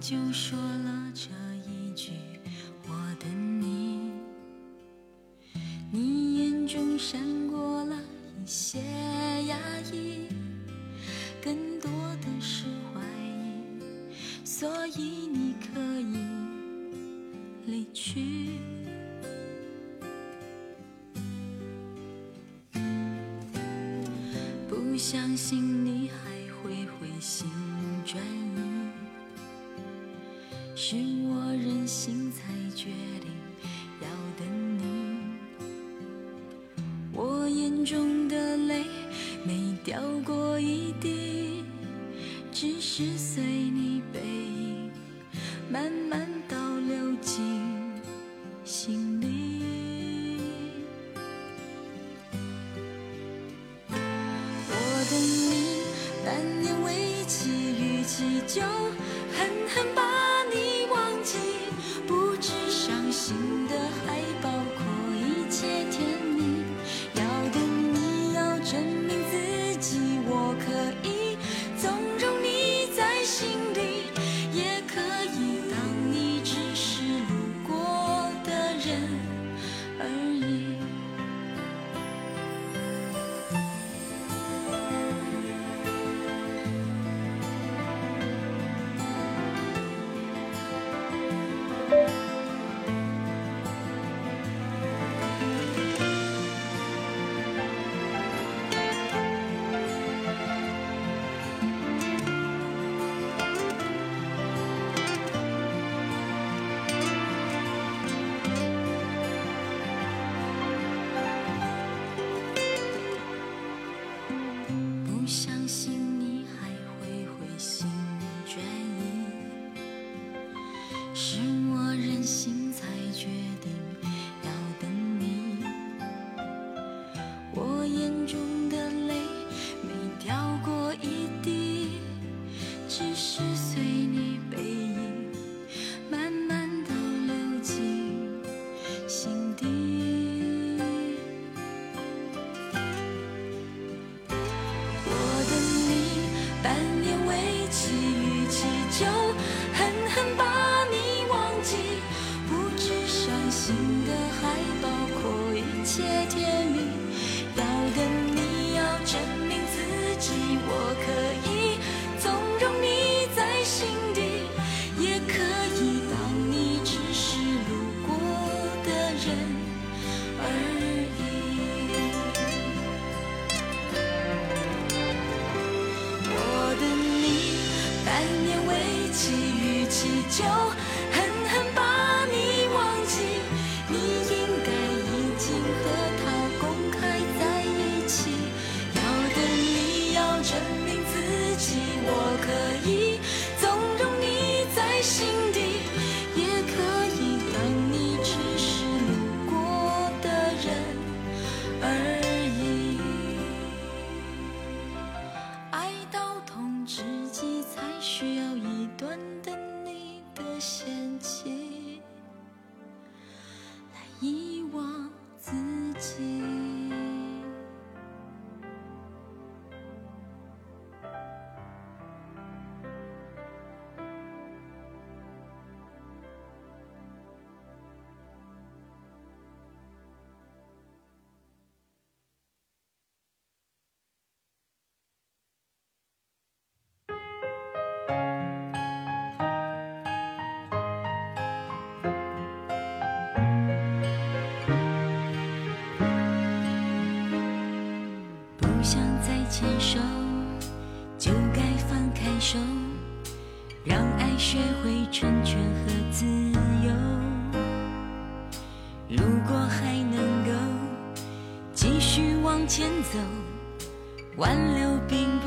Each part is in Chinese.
就说了这是我任性才决定要等你，我眼中的泪没掉过一滴。只是随。手让爱学会成全和自由。如果还能够继续往前走挽留并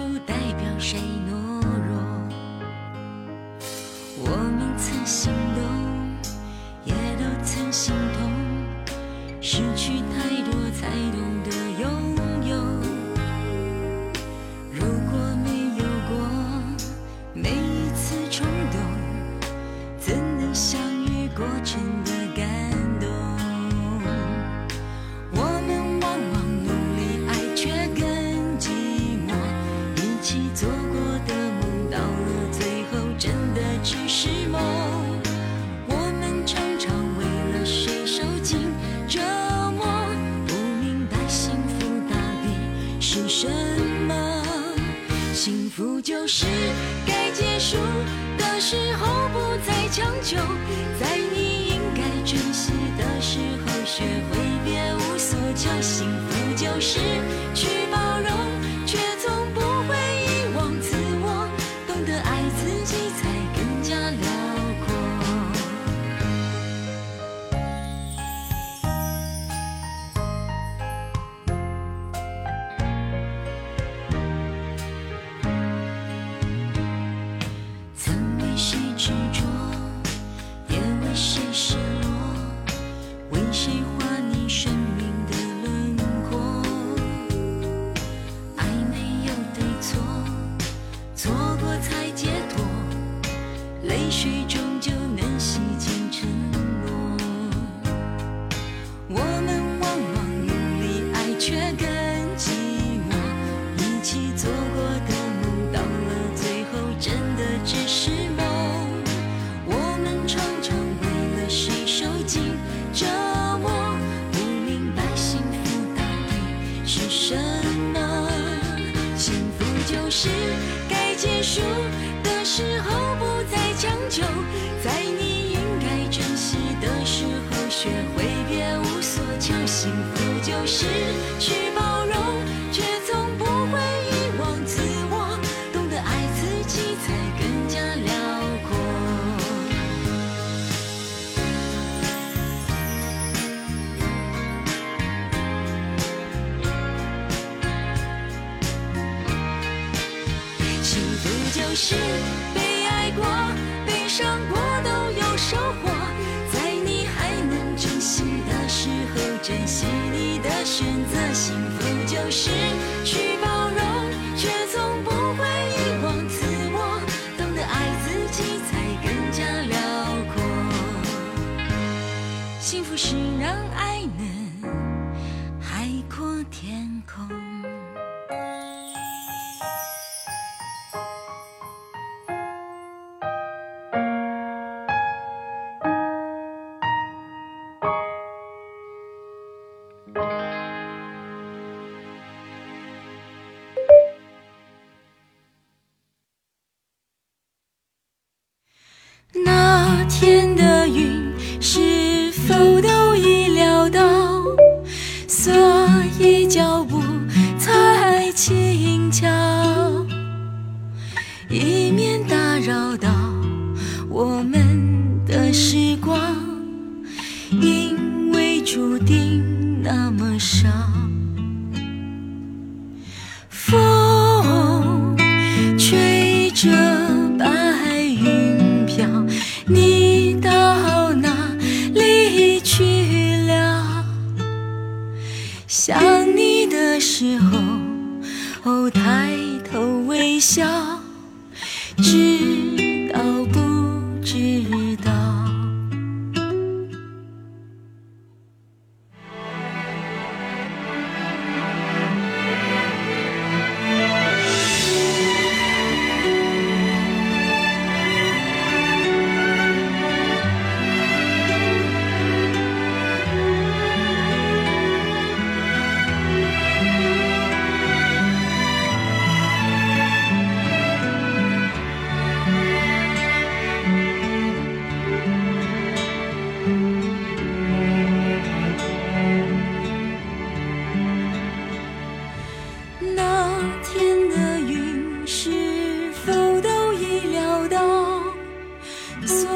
所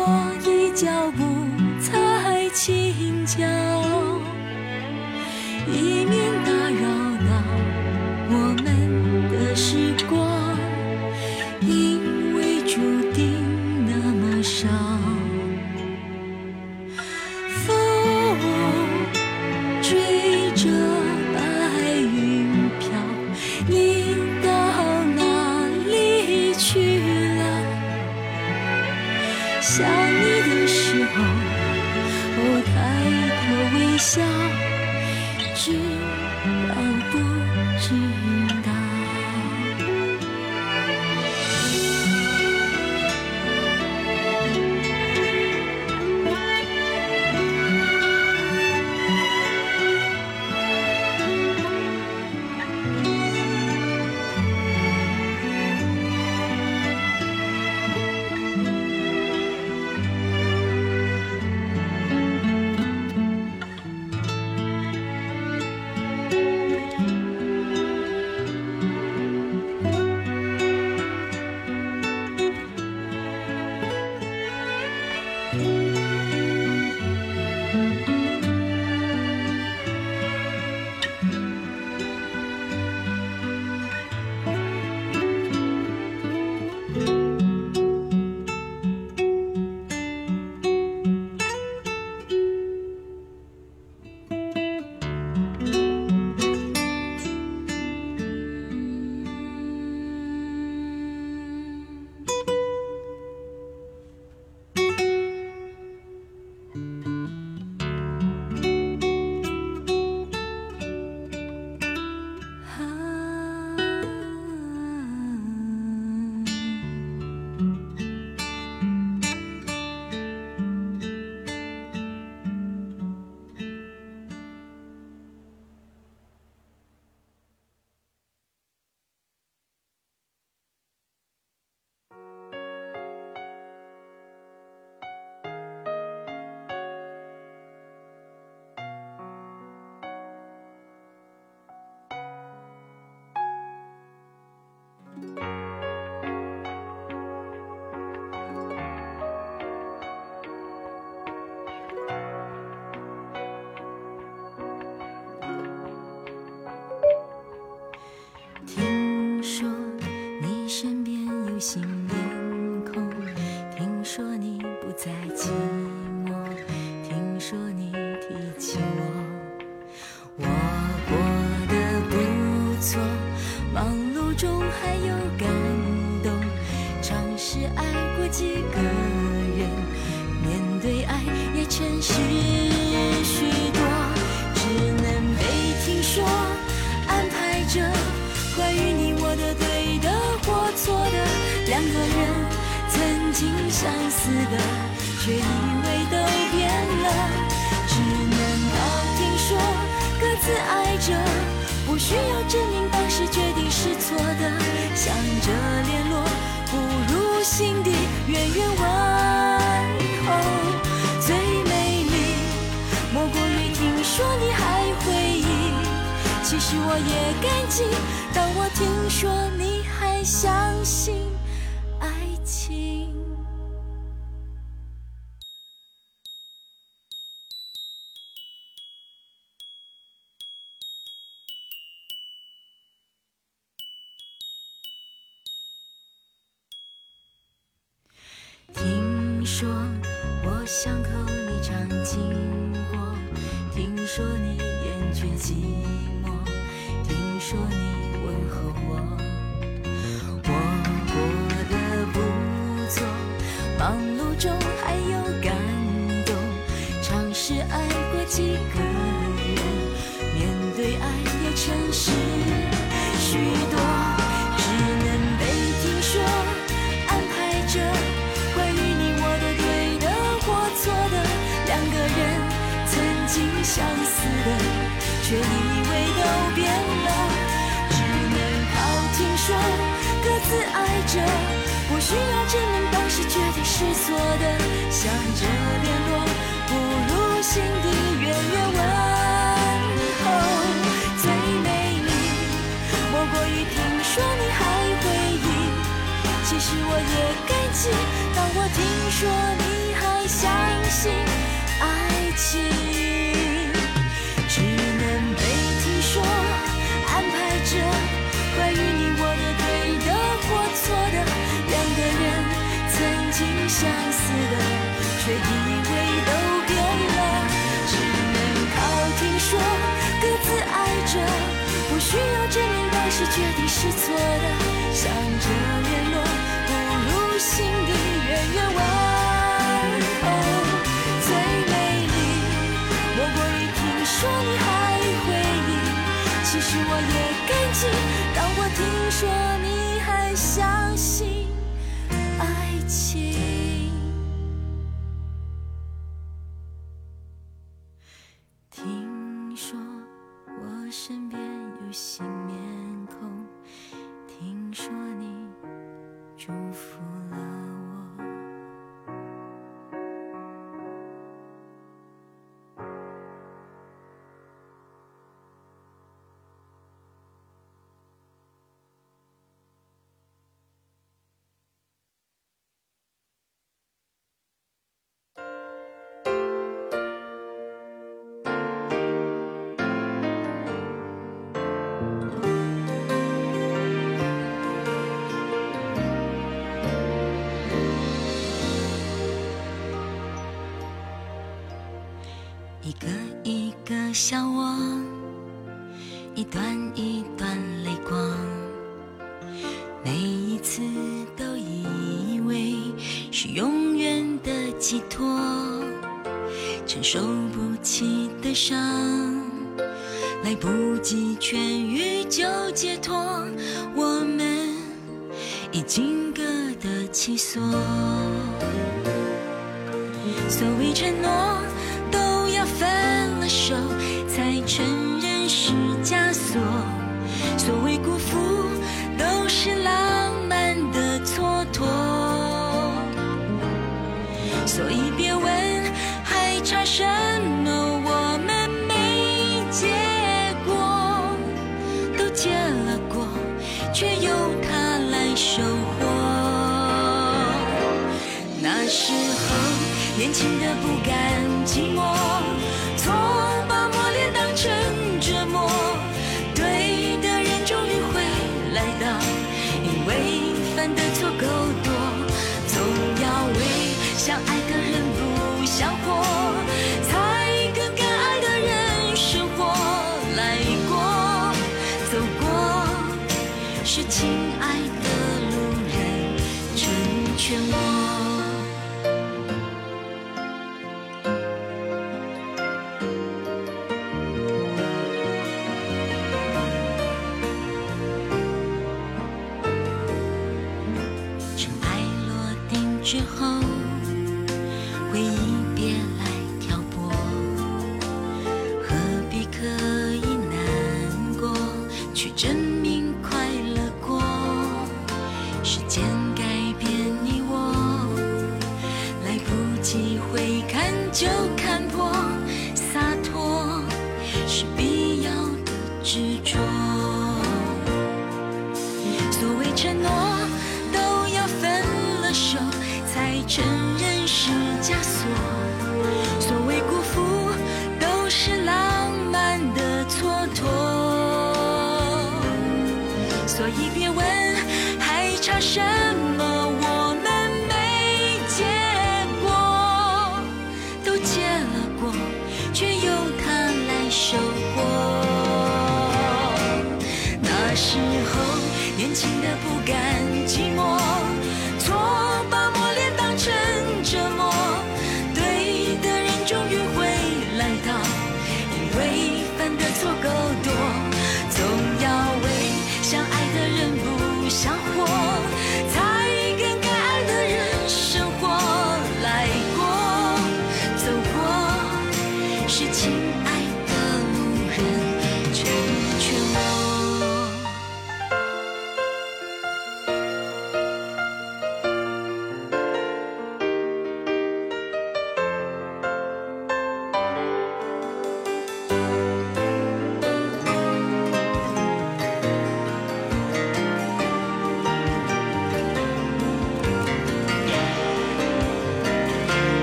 以脚步相信爱情。听说我巷口你常经过，听说你厌倦寂寞，听说你问候，我中还有感动，尝试爱过几个人，面对爱也诚实许多。是错的，想着联络，不如心底远远问候。最美丽莫过于听说你还回忆，其实我也感激，当我听说你还相信爱情。是决定是错的。想着联络，不如心底远远望寄托，承受不起的伤，来不及痊愈就解脱，我们已经各得其所，所谓承诺。都要分了手，才承结了果，却由他来收获。那时候年轻的不甘寂寞。错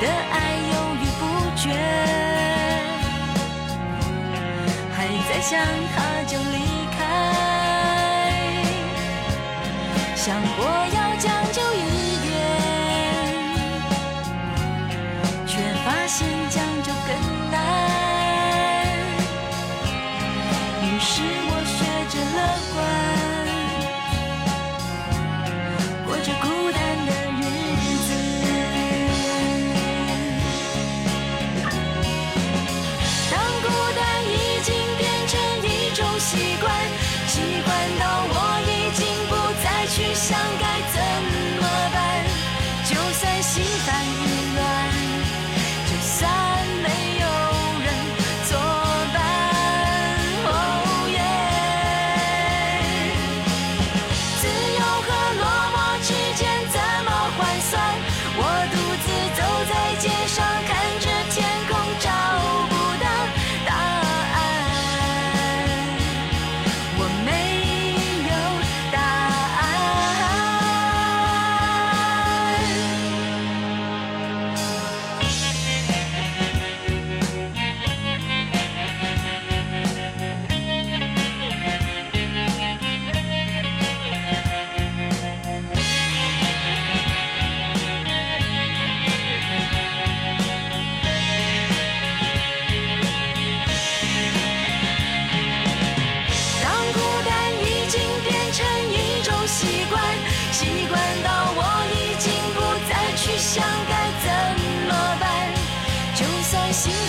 的爱犹豫不决，还在想他就离开，想过。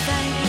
and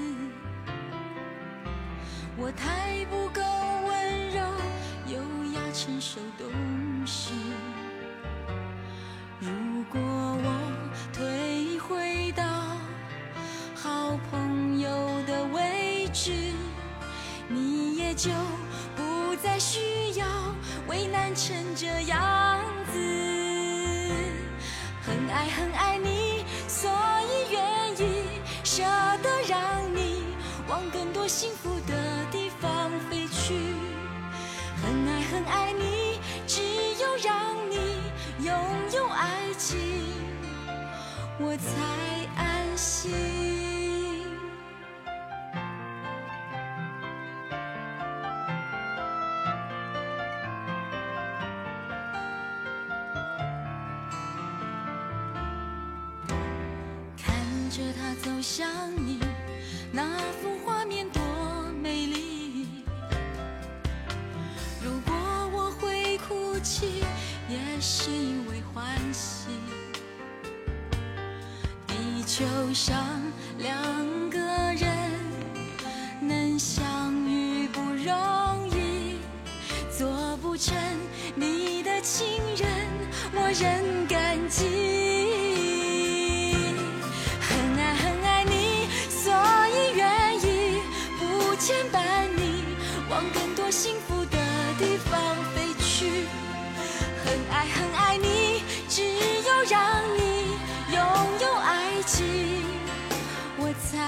我太不够温柔优雅成熟懂事如果我退回到好朋友的位置你也就不再需要为难成这样子。很爱很爱爱你只有让你拥有爱情我才安心。看着他走向你上两个人能相遇不容易，做不成你的情人，我仍感激。很爱很爱你，所以愿意不牵绊你，往更多幸福的地方飞去。很爱很爱你，只有让你拥有爱我才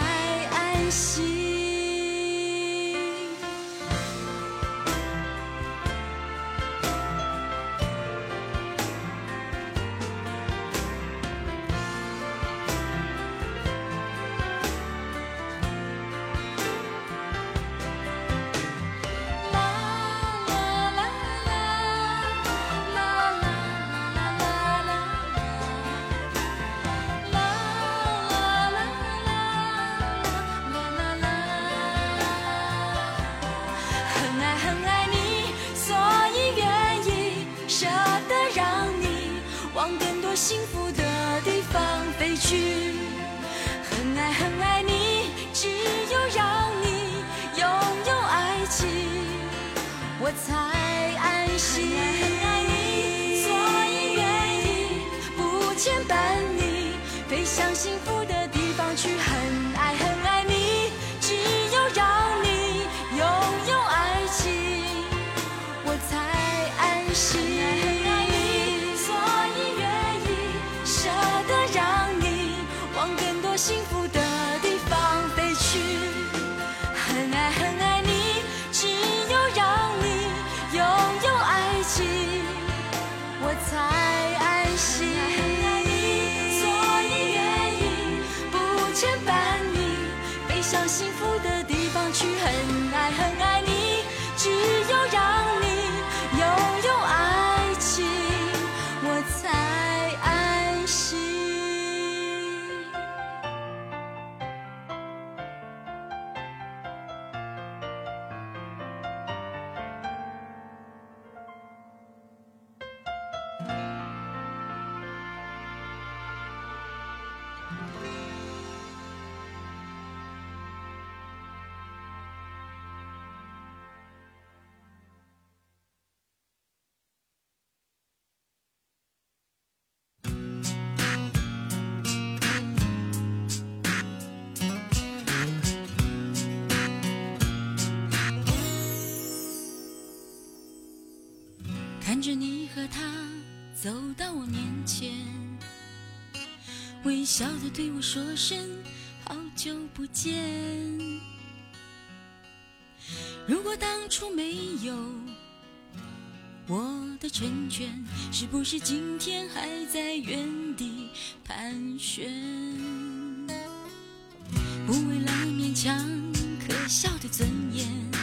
安心。不牵着你和他走到我面前，微笑的对我说声好久不见。如果当初没有我的成全，是不是今天还在原地盘旋？不为了勉强可笑的尊严。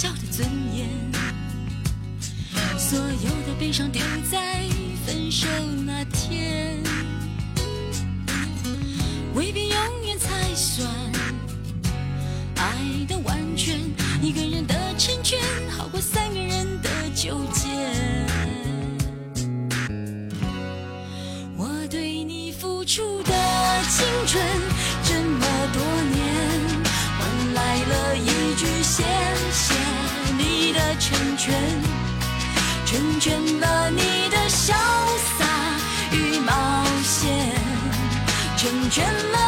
笑的尊严，所有的悲伤丢在分手那天，未必永远才算爱的完全。一个人的成全，好过三个人的纠结。我对你付出的青春这么多年，换来了一句谢成全，成全了你的潇洒与冒险，成全了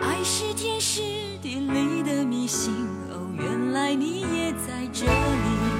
爱是天时地利的迷信。哦，原来你也在这里。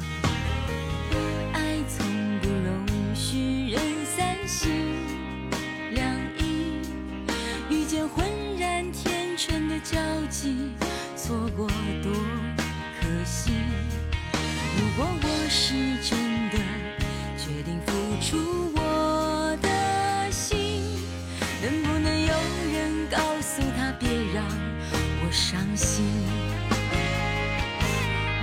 交集，错过多可惜。如果我是真的决定付出我的心，能不能有人告诉他别让我伤心？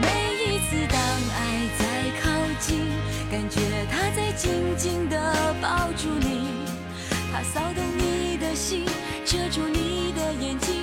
每一次当爱在靠近，感觉他在紧紧地抱住你，他骚动你的心，遮住你的眼睛，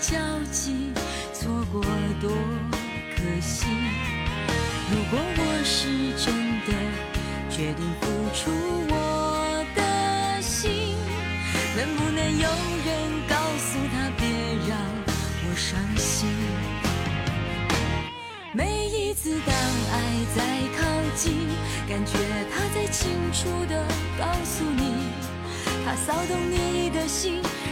交集，错过多可惜。如果我是真的决定付出我的心，能不能有人告诉他别让我伤心？每一次当爱在靠近，感觉他在清楚地告诉你，他骚动你的心，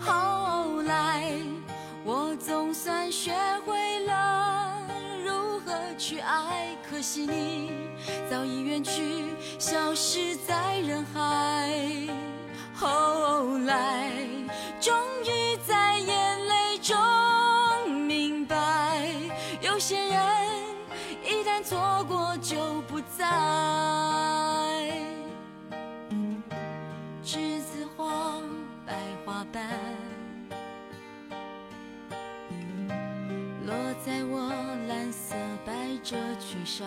后来，我总算学会了如何去爱，可惜你早已远去，消失在人海。后来，终在。栀子花白花瓣，落在我蓝色百褶裙上。